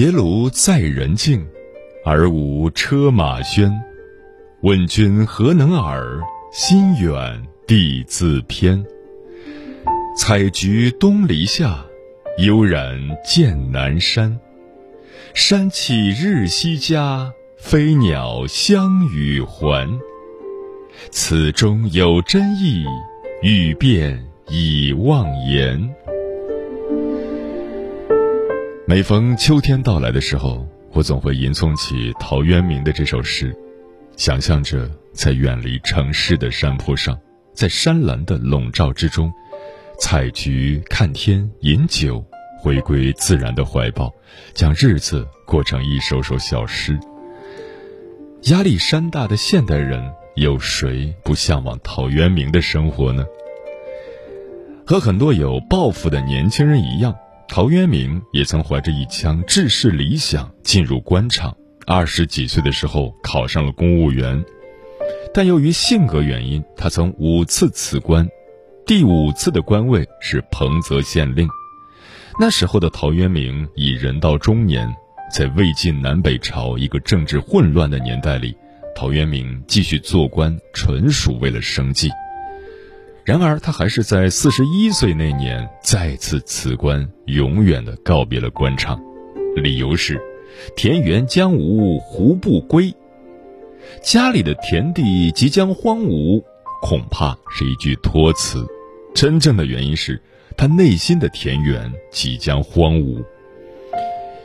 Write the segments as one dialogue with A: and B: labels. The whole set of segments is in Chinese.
A: 结庐在人境，而无车马喧。问君何能尔？心远地自偏。采菊东篱下，悠然见南山。山气日夕佳，飞鸟相与还。此中有真意，欲辨已忘言。每逢秋天到来的时候，我总会吟诵起陶渊明的这首诗，想象着在远离城市的山坡上，在山岚的笼罩之中，采菊、看天、饮酒，回归自然的怀抱，将日子过成一首首小诗。压力山大的现代人，有谁不向往陶渊明的生活呢？和很多有抱负的年轻人一样。陶渊明也曾怀着一腔志士理想进入官场，二十几岁的时候考上了公务员，但由于性格原因，他曾五次辞官，第五次的官位是彭泽县令。那时候的陶渊明已人到中年，在魏晋南北朝一个政治混乱的年代里，陶渊明继续做官纯属为了生计。然而，他还是在四十一岁那年再次辞官，永远的告别了官场。理由是，田园将芜胡不归？家里的田地即将荒芜，恐怕是一句托词。真正的原因是他内心的田园即将荒芜，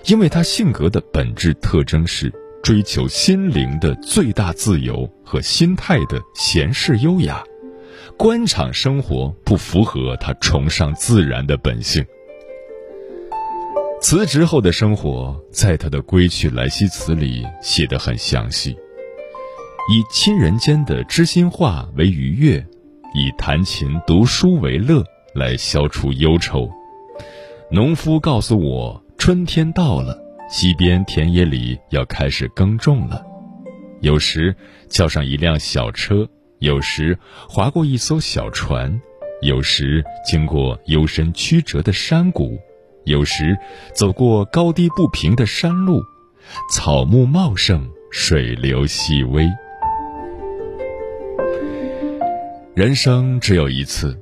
A: 因为他性格的本质特征是追求心灵的最大自由和心态的闲适优雅。官场生活不符合他崇尚自然的本性。辞职后的生活，在他的《归去来兮辞》里写得很详细，以亲人间的知心话为愉悦，以弹琴读书为乐，来消除忧愁。农夫告诉我，春天到了，西边田野里要开始耕种了。有时叫上一辆小车。有时划过一艘小船，有时经过幽深曲折的山谷，有时走过高低不平的山路，草木茂盛，水流细微。人生只有一次，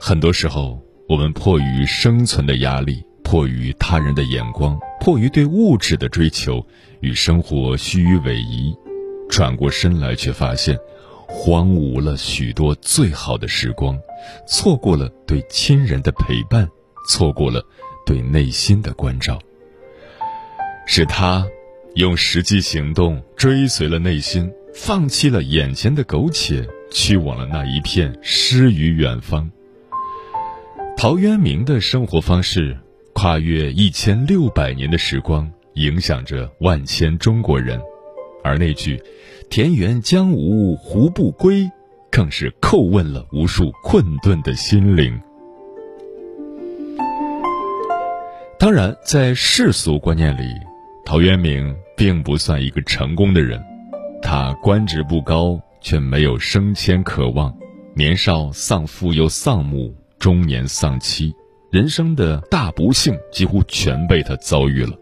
A: 很多时候，我们迫于生存的压力，迫于他人的眼光，迫于对物质的追求，与生活虚与委蛇，转过身来，却发现。荒芜了许多最好的时光，错过了对亲人的陪伴，错过了对内心的关照。是他用实际行动追随了内心，放弃了眼前的苟且，去往了那一片诗与远方。陶渊明的生活方式跨越一千六百年的时光，影响着万千中国人，而那句。田园将芜胡不归，更是叩问了无数困顿的心灵。当然，在世俗观念里，陶渊明并不算一个成功的人。他官职不高，却没有升迁渴望。年少丧父又丧母，中年丧妻，人生的大不幸几乎全被他遭遇了。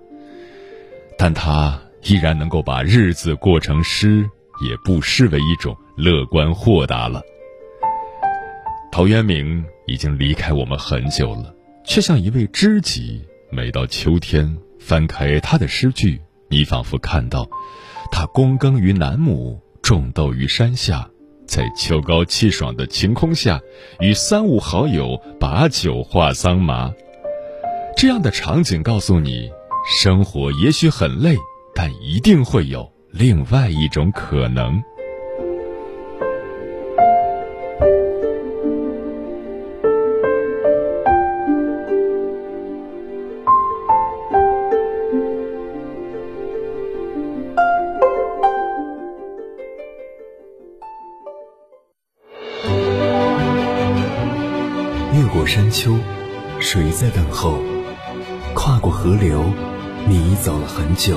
A: 但他。依然能够把日子过成诗，也不失为一种乐观豁达了。陶渊明已经离开我们很久了，却像一位知己。每到秋天，翻开他的诗句，你仿佛看到他躬耕于南亩，种豆于山下，在秋高气爽的晴空下，与三五好友把酒话桑麻。这样的场景告诉你，生活也许很累，但一定会有另外一种可能。
B: 越过山丘，谁在等候？跨过河流，你已走了很久。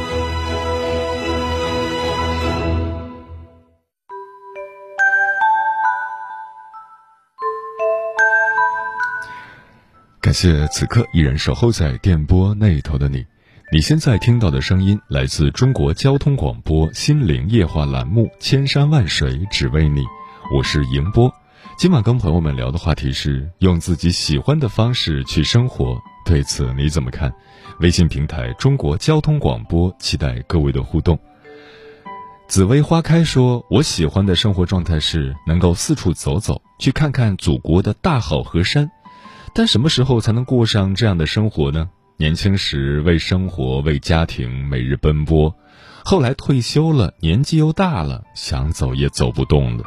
A: 感谢此刻依然守候在电波那头的你。你现在听到的声音来自中国交通广播心灵夜话栏目《千山万水只为你》，我是迎波。今晚跟朋友们聊的话题是用自己喜欢的方式去生活，对此你怎么看？微信平台中国交通广播期待各位的互动。紫薇花开说：“我喜欢的生活状态是能够四处走走，去看看祖国的大好河山。”但什么时候才能过上这样的生活呢？年轻时为生活、为家庭每日奔波，后来退休了，年纪又大了，想走也走不动了。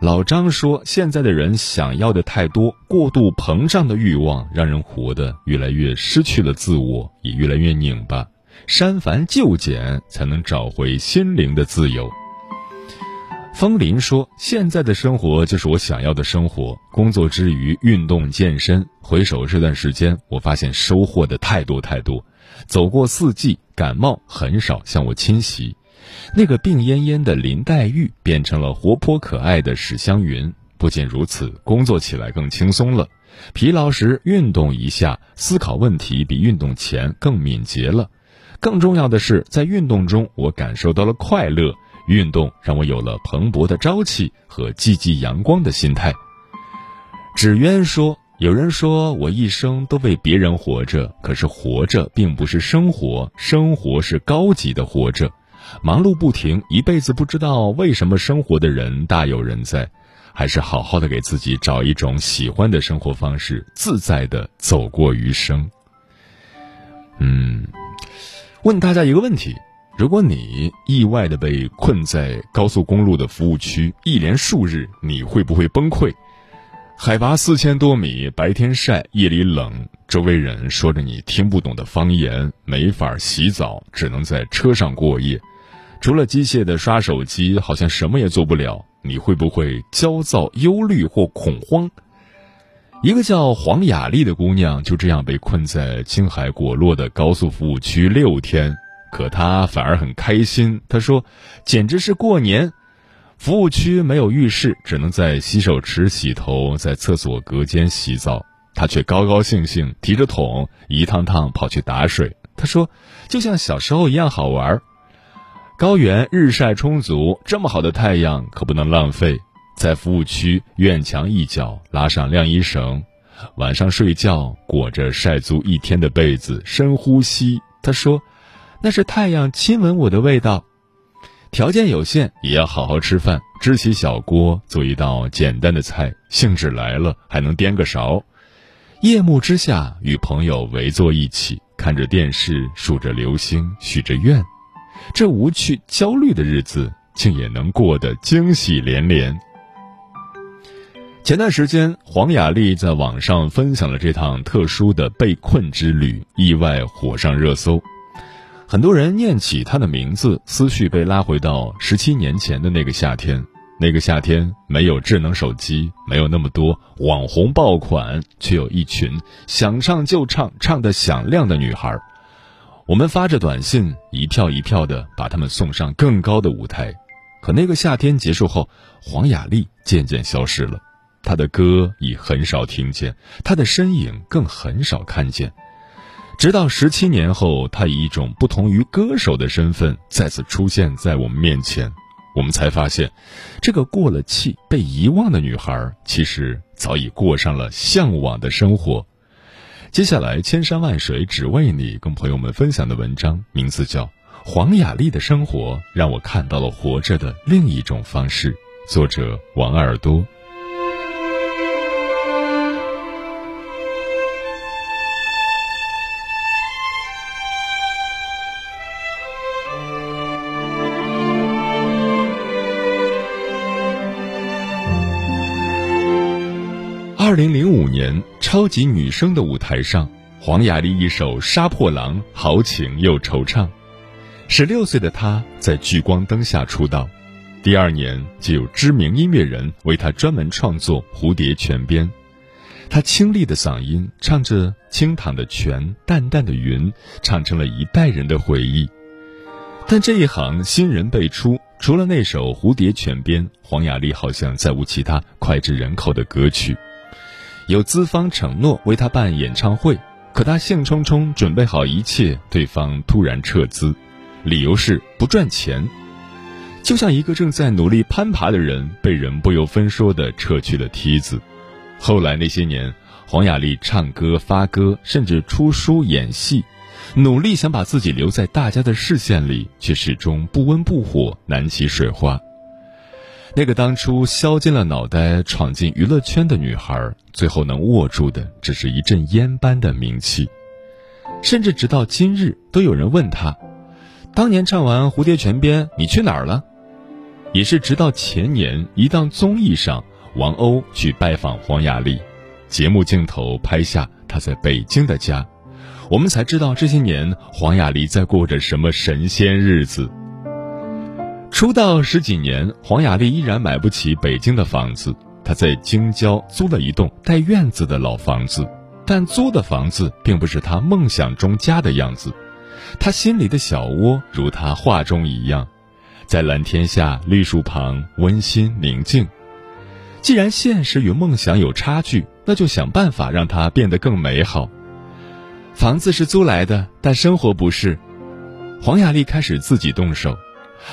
A: 老张说：“现在的人想要的太多，过度膨胀的欲望让人活得越来越失去了自我，也越来越拧巴。删繁就简，才能找回心灵的自由。”风林说：“现在的生活就是我想要的生活。工作之余运动健身，回首这段时间，我发现收获的太多太多。走过四季，感冒很少向我侵袭。那个病恹恹的林黛玉变成了活泼可爱的史湘云。不仅如此，工作起来更轻松了。疲劳时运动一下，思考问题比运动前更敏捷了。更重要的是，在运动中，我感受到了快乐。”运动让我有了蓬勃的朝气和积极阳光的心态。纸鸢说：“有人说我一生都为别人活着，可是活着并不是生活，生活是高级的活着。忙碌不停，一辈子不知道为什么生活的人大有人在，还是好好的给自己找一种喜欢的生活方式，自在的走过余生。”嗯，问大家一个问题。如果你意外的被困在高速公路的服务区一连数日，你会不会崩溃？海拔四千多米，白天晒，夜里冷，周围人说着你听不懂的方言，没法洗澡，只能在车上过夜，除了机械的刷手机，好像什么也做不了。你会不会焦躁、忧虑或恐慌？一个叫黄雅丽的姑娘就这样被困在青海果洛的高速服务区六天。可他反而很开心。他说：“简直是过年。服务区没有浴室，只能在洗手池洗头，在厕所隔间洗澡。他却高高兴兴提着桶，一趟趟跑去打水。他说，就像小时候一样好玩。高原日晒充足，这么好的太阳可不能浪费。在服务区院墙一角拉上晾衣绳，晚上睡觉裹着晒足一天的被子，深呼吸。他说。”那是太阳亲吻我的味道。条件有限，也要好好吃饭。支起小锅，做一道简单的菜，兴致来了还能颠个勺。夜幕之下，与朋友围坐一起，看着电视，数着流星，许着愿。这无趣、焦虑的日子，竟也能过得惊喜连连。前段时间，黄雅莉在网上分享了这趟特殊的被困之旅，意外火上热搜。很多人念起他的名字，思绪被拉回到十七年前的那个夏天。那个夏天没有智能手机，没有那么多网红爆款，却有一群想唱就唱、唱得响亮的女孩。我们发着短信，一票一票的把他们送上更高的舞台。可那个夏天结束后，黄雅莉渐渐消失了，她的歌已很少听见，她的身影更很少看见。直到十七年后，她以一种不同于歌手的身份再次出现在我们面前，我们才发现，这个过了气、被遗忘的女孩，其实早已过上了向往的生活。接下来，千山万水只为你，跟朋友们分享的文章名字叫《黄雅莉的生活让我看到了活着的另一种方式》，作者王耳朵。零零五年，超级女声的舞台上，黄雅莉一首《杀破狼》豪情又惆怅。十六岁的她在聚光灯下出道，第二年就有知名音乐人为她专门创作《蝴蝶泉边》。她清丽的嗓音唱着“清淌的泉，淡淡的云”，唱成了一代人的回忆。但这一行新人辈出，除了那首《蝴蝶泉边》，黄雅莉好像再无其他脍炙人口的歌曲。有资方承诺为他办演唱会，可他兴冲冲准备好一切，对方突然撤资，理由是不赚钱。就像一个正在努力攀爬的人被人不由分说的撤去了梯子。后来那些年，黄雅莉唱歌、发歌，甚至出书、演戏，努力想把自己留在大家的视线里，却始终不温不火，难起水花。那个当初削尖了脑袋闯进娱乐圈的女孩，最后能握住的只是一阵烟般的名气。甚至直到今日，都有人问她：“当年唱完《蝴蝶泉边》，你去哪儿了？”也是直到前年一档综艺上，王鸥去拜访黄雅莉，节目镜头拍下她在北京的家，我们才知道这些年黄雅莉在过着什么神仙日子。出道十几年，黄雅莉依然买不起北京的房子。她在京郊租了一栋带院子的老房子，但租的房子并不是她梦想中家的样子。她心里的小窝如她画中一样，在蓝天下绿树旁，温馨宁静。既然现实与梦想有差距，那就想办法让它变得更美好。房子是租来的，但生活不是。黄雅莉开始自己动手。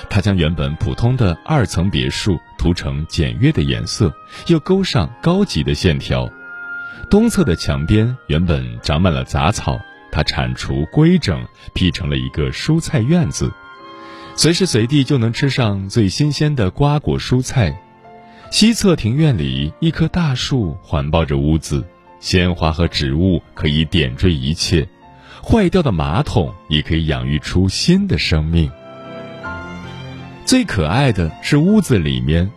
A: 他将原本普通的二层别墅涂成简约的颜色，又勾上高级的线条。东侧的墙边原本长满了杂草，他铲除规整，辟成了一个蔬菜院子，随时随地就能吃上最新鲜的瓜果蔬菜。西侧庭院里一棵大树环抱着屋子，鲜花和植物可以点缀一切，坏掉的马桶也可以养育出新的生命。最可爱的是屋子里面，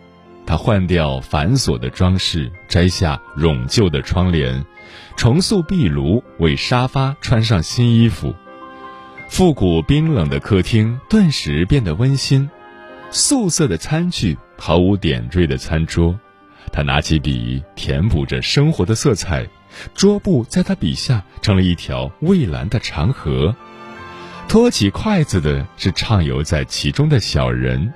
A: 他换掉繁琐的装饰，摘下冗旧的窗帘，重塑壁炉，为沙发穿上新衣服。复古冰冷的客厅顿时变得温馨，素色的餐具，毫无点缀的餐桌。他拿起笔，填补着生活的色彩，桌布在他笔下成了一条蔚蓝的长河。托起筷子的是畅游在其中的小人。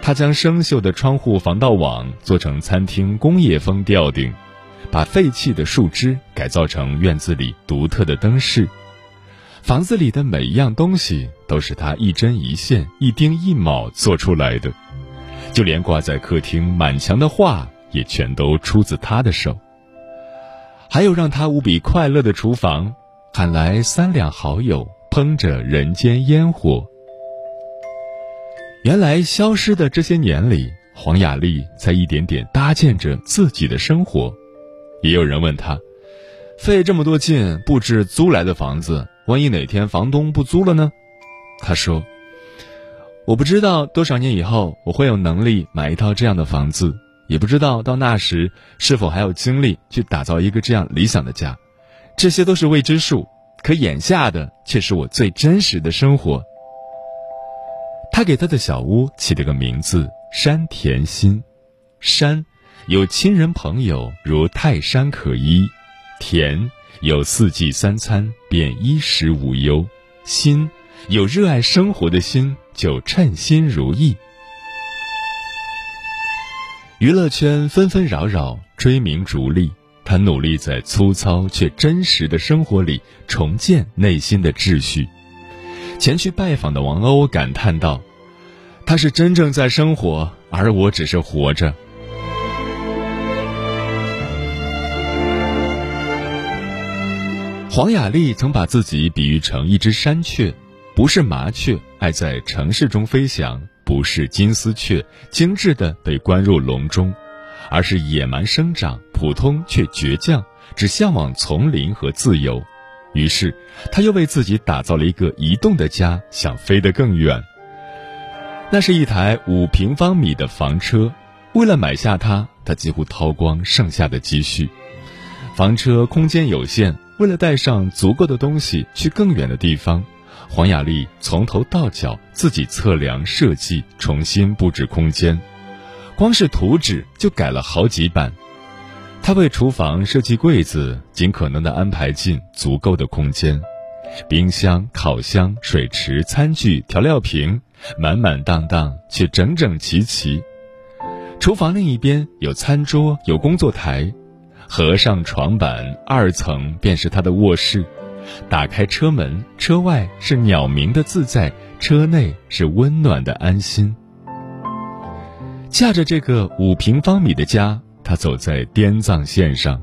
A: 他将生锈的窗户防盗网做成餐厅工业风吊顶，把废弃的树枝改造成院子里独特的灯饰。房子里的每一样东西都是他一针一线、一丁一卯做出来的，就连挂在客厅满墙的画也全都出自他的手。还有让他无比快乐的厨房。喊来三两好友，烹着人间烟火。原来消失的这些年里，黄雅丽在一点点搭建着自己的生活。也有人问她，费这么多劲布置租来的房子，万一哪天房东不租了呢？她说：“我不知道多少年以后我会有能力买一套这样的房子，也不知道到那时是否还有精力去打造一个这样理想的家。”这些都是未知数，可眼下的却是我最真实的生活。他给他的小屋起了个名字“山田心”，山有亲人朋友如泰山可依，田有四季三餐，便衣食无忧；心有热爱生活的心，就称心如意。娱乐圈纷纷扰扰，追名逐利，他努力在粗糙却真实的生活里重建内心的秩序。前去拜访的王鸥感叹道：“他是真正在生活，而我只是活着。”黄雅莉曾把自己比喻成一只山雀，不是麻雀爱在城市中飞翔，不是金丝雀精致的被关入笼中，而是野蛮生长、普通却倔强，只向往丛林和自由。于是，他又为自己打造了一个移动的家，想飞得更远。那是一台五平方米的房车，为了买下它，他几乎掏光剩下的积蓄。房车空间有限。为了带上足够的东西去更远的地方，黄雅莉从头到脚自己测量设计，重新布置空间，光是图纸就改了好几版。他为厨房设计柜子，尽可能的安排进足够的空间，冰箱、烤箱、水池、餐具、调料瓶，满满当当却整整齐齐。厨房另一边有餐桌，有工作台。合上床板，二层便是他的卧室。打开车门，车外是鸟鸣的自在，车内是温暖的安心。驾着这个五平方米的家，他走在滇藏线上，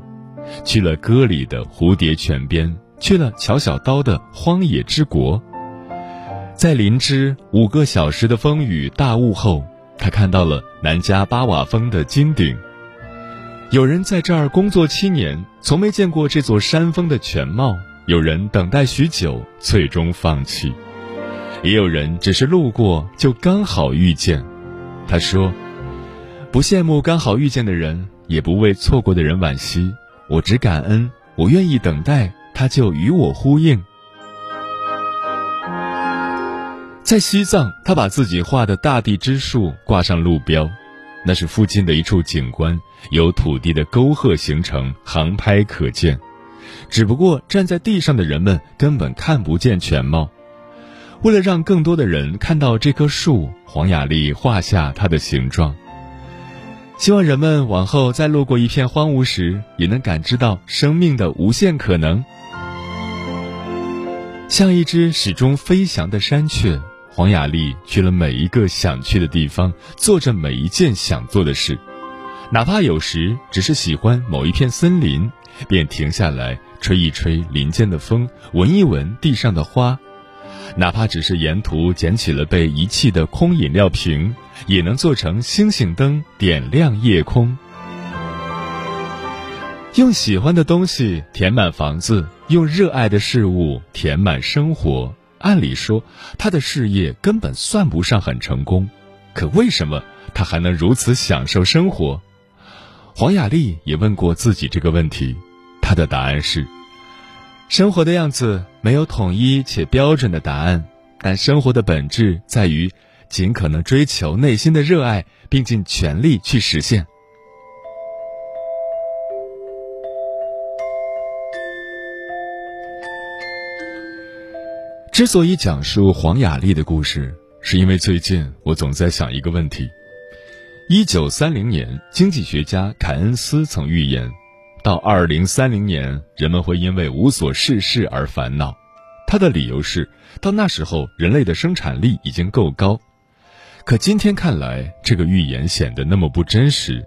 A: 去了歌里的蝴蝶泉边，去了乔小刀的荒野之国。在林芝五个小时的风雨大雾后，他看到了南迦巴瓦峰的金顶。有人在这儿工作七年，从没见过这座山峰的全貌；有人等待许久，最终放弃；也有人只是路过，就刚好遇见。他说：“不羡慕刚好遇见的人，也不为错过的人惋惜。我只感恩，我愿意等待，他就与我呼应。”在西藏，他把自己画的大地之树挂上路标。那是附近的一处景观，由土地的沟壑形成，航拍可见。只不过站在地上的人们根本看不见全貌。为了让更多的人看到这棵树，黄雅莉画下它的形状。希望人们往后再路过一片荒芜时，也能感知到生命的无限可能。像一只始终飞翔的山雀。黄雅莉去了每一个想去的地方，做着每一件想做的事，哪怕有时只是喜欢某一片森林，便停下来吹一吹林间的风，闻一闻地上的花；哪怕只是沿途捡起了被遗弃的空饮料瓶，也能做成星星灯，点亮夜空。用喜欢的东西填满房子，用热爱的事物填满生活。按理说，他的事业根本算不上很成功，可为什么他还能如此享受生活？黄雅莉也问过自己这个问题，她的答案是：生活的样子没有统一且标准的答案，但生活的本质在于尽可能追求内心的热爱，并尽全力去实现。之所以讲述黄雅莉的故事，是因为最近我总在想一个问题：一九三零年，经济学家凯恩斯曾预言，到二零三零年，人们会因为无所事事而烦恼。他的理由是，到那时候，人类的生产力已经够高。可今天看来，这个预言显得那么不真实。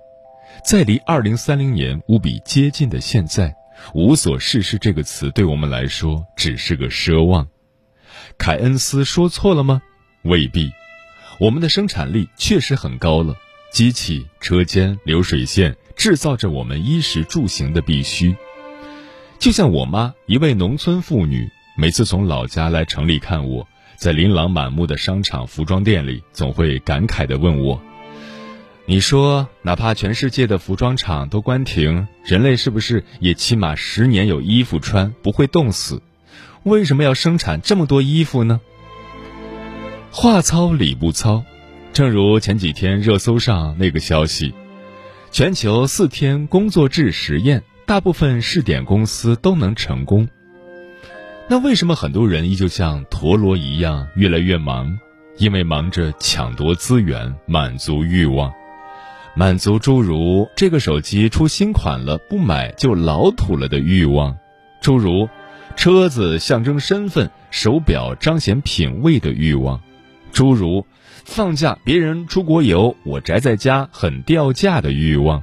A: 在离二零三零年无比接近的现在，“无所事事”这个词对我们来说只是个奢望。凯恩斯说错了吗？未必，我们的生产力确实很高了，机器、车间、流水线制造着我们衣食住行的必须。就像我妈，一位农村妇女，每次从老家来城里看我，在琳琅满目的商场服装店里，总会感慨地问我：“你说，哪怕全世界的服装厂都关停，人类是不是也起码十年有衣服穿，不会冻死？”为什么要生产这么多衣服呢？话糙理不糙，正如前几天热搜上那个消息：全球四天工作制实验大部分试点公司都能成功。那为什么很多人依旧像陀螺一样越来越忙？因为忙着抢夺资源，满足欲望，满足诸如这个手机出新款了不买就老土了的欲望，诸如车子象征身份，手表彰显品味的欲望，诸如放假别人出国游，我宅在家很掉价的欲望。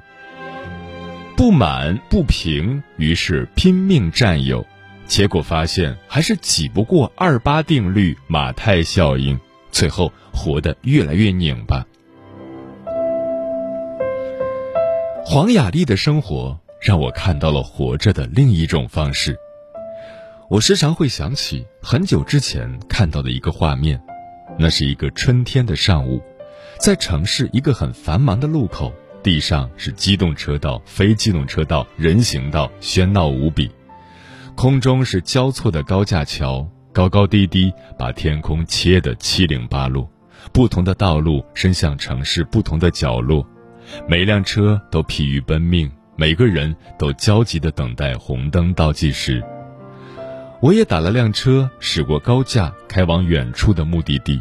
A: 不满不平，于是拼命占有，结果发现还是挤不过二八定律、马太效应。最后活得越来越拧巴。黄雅莉的生活让我看到了活着的另一种方式。我时常会想起很久之前看到的一个画面，那是一个春天的上午，在城市一个很繁忙的路口，地上是机动车道、非机动车道、人行道，喧闹无比，空中是交错的高架桥。高高低低，把天空切得七零八落，不同的道路伸向城市不同的角落，每辆车都疲于奔命，每个人都焦急地等待红灯倒计时。我也打了辆车，驶过高架，开往远处的目的地。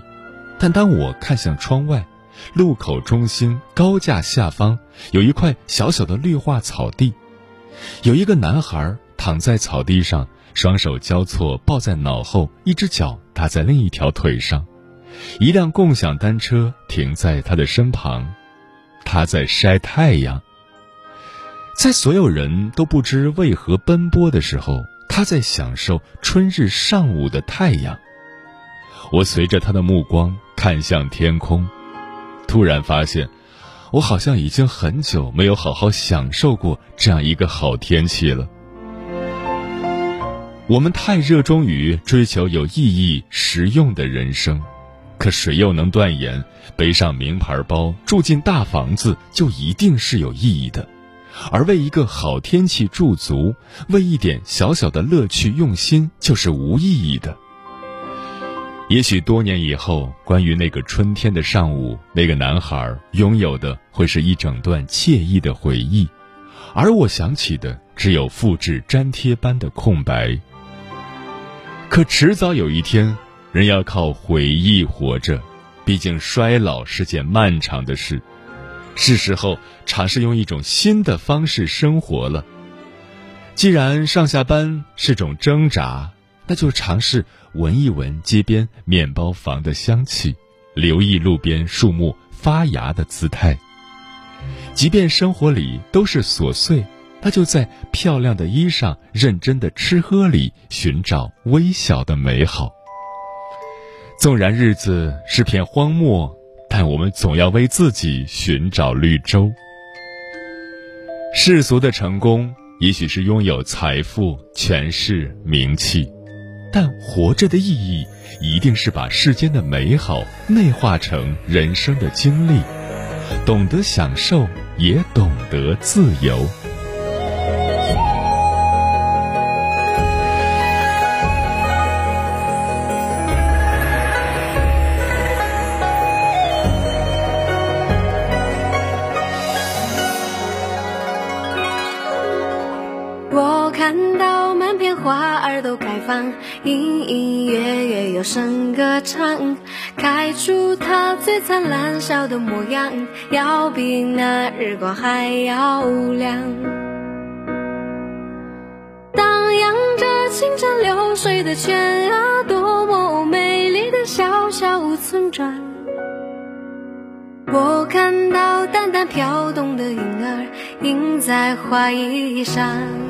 A: 但当我看向窗外，路口中心高架下方有一块小小的绿化草地，有一个男孩躺在草地上。双手交错抱在脑后，一只脚搭在另一条腿上，一辆共享单车停在他的身旁，他在晒太阳。在所有人都不知为何奔波的时候，他在享受春日上午的太阳。我随着他的目光看向天空，突然发现，我好像已经很久没有好好享受过这样一个好天气了。我们太热衷于追求有意义、实用的人生，可谁又能断言背上名牌包、住进大房子就一定是有意义的？而为一个好天气驻足，为一点小小的乐趣用心，就是无意义的。也许多年以后，关于那个春天的上午，那个男孩拥有的会是一整段惬意的回忆，而我想起的只有复制粘贴般的空白。可迟早有一天，人要靠回忆活着，毕竟衰老是件漫长的事，是时候尝试用一种新的方式生活了。既然上下班是种挣扎，那就尝试闻一闻街边面包房的香气，留意路边树木发芽的姿态。即便生活里都是琐碎。他就在漂亮的衣裳、认真的吃喝里寻找微小的美好。纵然日子是片荒漠，但我们总要为自己寻找绿洲。世俗的成功，也许是拥有财富、权势、名气，但活着的意义，一定是把世间的美好内化成人生的经历，懂得享受，也懂得自由。
C: 隐隐约约有声歌唱，开出它最灿烂笑的模样，要比那日光还要亮。荡漾着清澈流水的泉啊，多么美丽的小小村庄。我看到淡淡飘动的云儿，印在花衣上。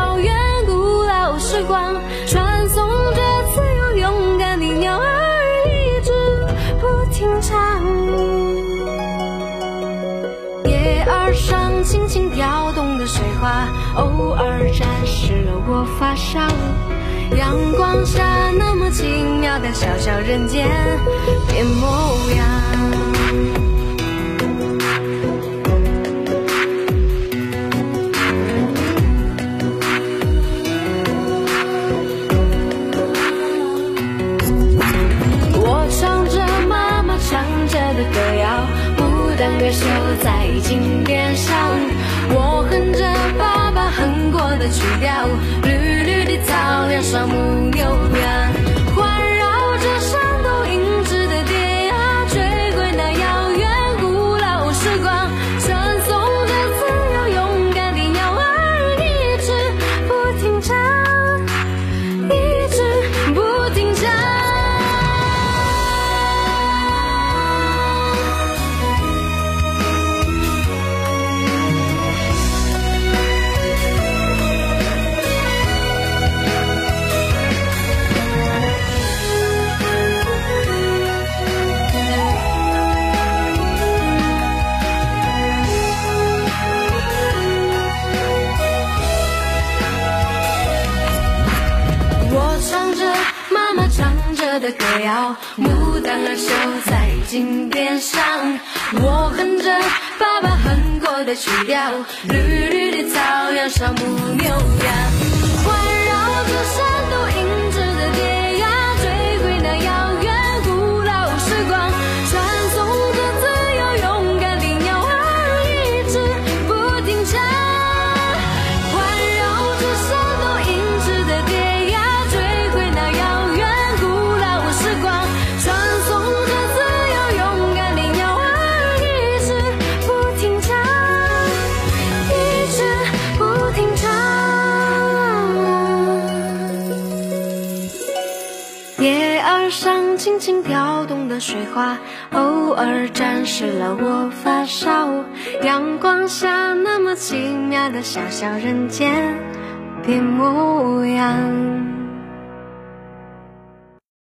C: 偶尔沾湿了我发梢。阳光下那么奇妙的小小人间变模样。我唱着妈妈唱着的歌谣，牡丹歌手在金边上。我哼着爸哼过的曲调，绿绿的草原上牧牛羊，高木牛羊。轻飘动的水花，偶尔沾湿了我发梢。阳光下那么奇妙的小小人间变模样。